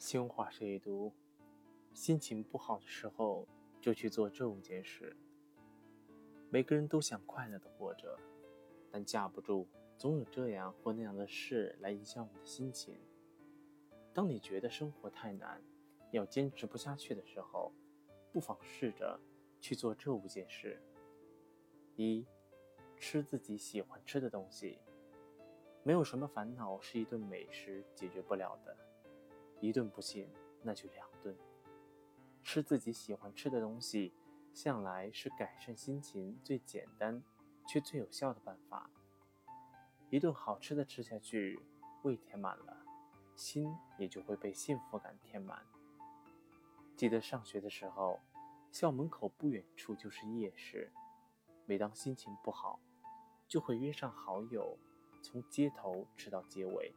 新华社一读：心情不好的时候，就去做这五件事。每个人都想快乐的活着，但架不住总有这样或那样的事来影响我们的心情。当你觉得生活太难，要坚持不下去的时候，不妨试着去做这五件事：一、吃自己喜欢吃的东西。没有什么烦恼是一顿美食解决不了的。一顿不行，那就两顿。吃自己喜欢吃的东西，向来是改善心情最简单却最有效的办法。一顿好吃的吃下去，胃填满了，心也就会被幸福感填满。记得上学的时候，校门口不远处就是夜市，每当心情不好，就会约上好友，从街头吃到街尾。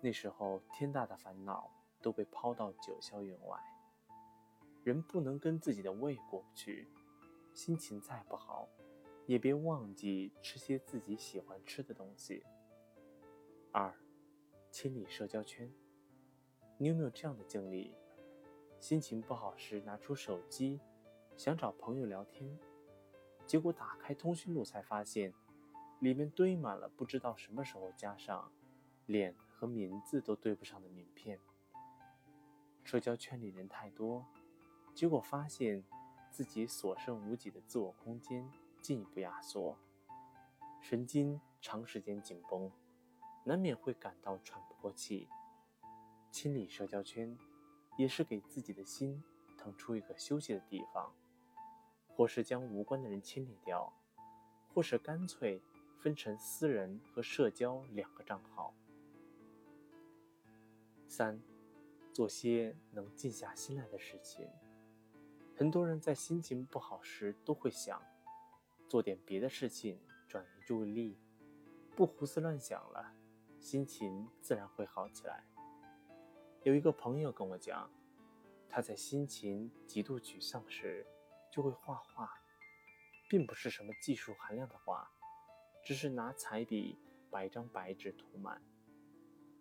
那时候，天大的烦恼都被抛到九霄云外。人不能跟自己的胃过不去，心情再不好，也别忘记吃些自己喜欢吃的东西。二，清理社交圈。你有没有这样的经历？心情不好时，拿出手机，想找朋友聊天，结果打开通讯录才发现，里面堆满了不知道什么时候加上脸。和名字都对不上的名片。社交圈里人太多，结果发现自己所剩无几的自我空间进一步压缩，神经长时间紧绷，难免会感到喘不过气。清理社交圈，也是给自己的心腾出一个休息的地方，或是将无关的人清理掉，或是干脆分成私人和社交两个账号。三，做些能静下心来的事情。很多人在心情不好时都会想，做点别的事情转移注意力，不胡思乱想了，心情自然会好起来。有一个朋友跟我讲，他在心情极度沮丧时就会画画，并不是什么技术含量的画，只是拿彩笔把一张白纸涂满，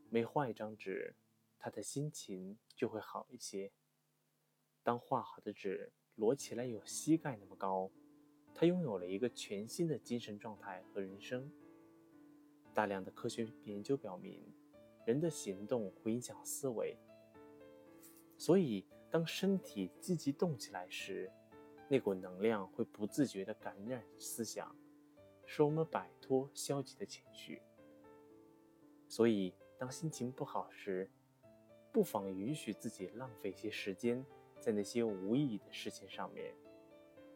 每画一张纸。他的心情就会好一些。当画好的纸摞起来有膝盖那么高，他拥有了一个全新的精神状态和人生。大量的科学研究表明，人的行动会影响思维，所以当身体积极动起来时，那股能量会不自觉地感染思想，使我们摆脱消极的情绪。所以，当心情不好时，不妨允许自己浪费一些时间在那些无意义的事情上面，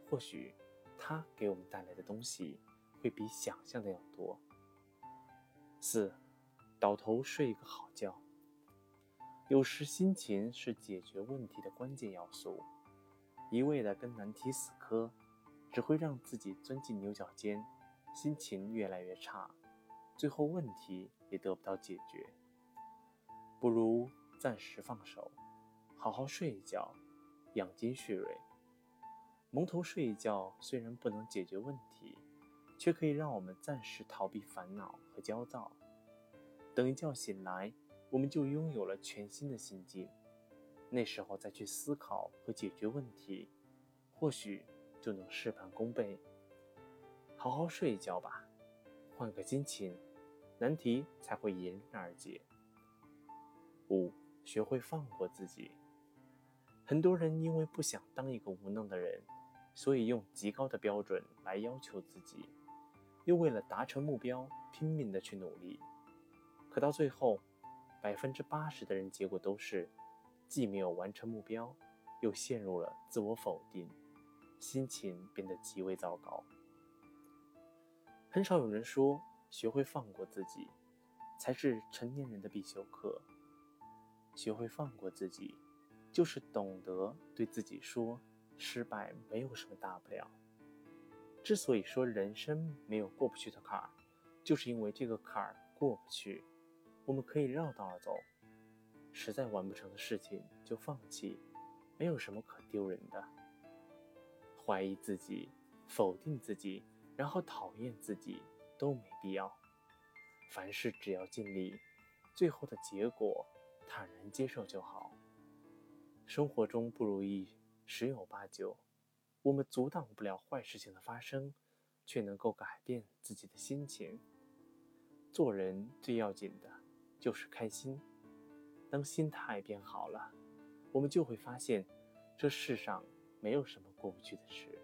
或许它给我们带来的东西会比想象的要多。四，倒头睡一个好觉。有时心情是解决问题的关键要素，一味的跟难题死磕，只会让自己钻进牛角尖，心情越来越差，最后问题也得不到解决。不如。暂时放手，好好睡一觉，养精蓄锐。蒙头睡一觉虽然不能解决问题，却可以让我们暂时逃避烦恼和焦躁。等一觉醒来，我们就拥有了全新的心境，那时候再去思考和解决问题，或许就能事半功倍。好好睡一觉吧，换个心情，难题才会迎刃而解。五。学会放过自己。很多人因为不想当一个无能的人，所以用极高的标准来要求自己，又为了达成目标拼命的去努力。可到最后，百分之八十的人结果都是，既没有完成目标，又陷入了自我否定，心情变得极为糟糕。很少有人说，学会放过自己，才是成年人的必修课。学会放过自己，就是懂得对自己说：“失败没有什么大不了。”之所以说人生没有过不去的坎儿，就是因为这个坎儿过不去，我们可以绕道而走。实在完不成的事情就放弃，没有什么可丢人的。怀疑自己、否定自己，然后讨厌自己，都没必要。凡事只要尽力，最后的结果。坦然接受就好。生活中不如意十有八九，我们阻挡不了坏事情的发生，却能够改变自己的心情。做人最要紧的就是开心。当心态变好了，我们就会发现，这世上没有什么过不去的事。